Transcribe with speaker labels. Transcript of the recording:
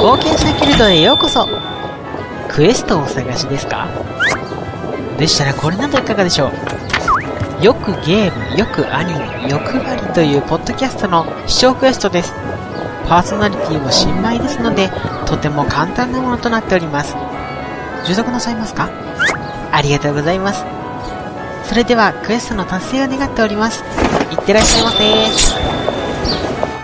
Speaker 1: 冒険者ギルドへようこそクエストをお探しですか？でしたらこれなどいかがでしょうよくゲーム、よくアニメ、欲張りというポッドキャストの視聴クエストです。パーソナリティも新米ですので、とても簡単なものとなっております。受読なさいますか？ありがとうございます。それではクエストの達成を願っております。いってらっしゃいませ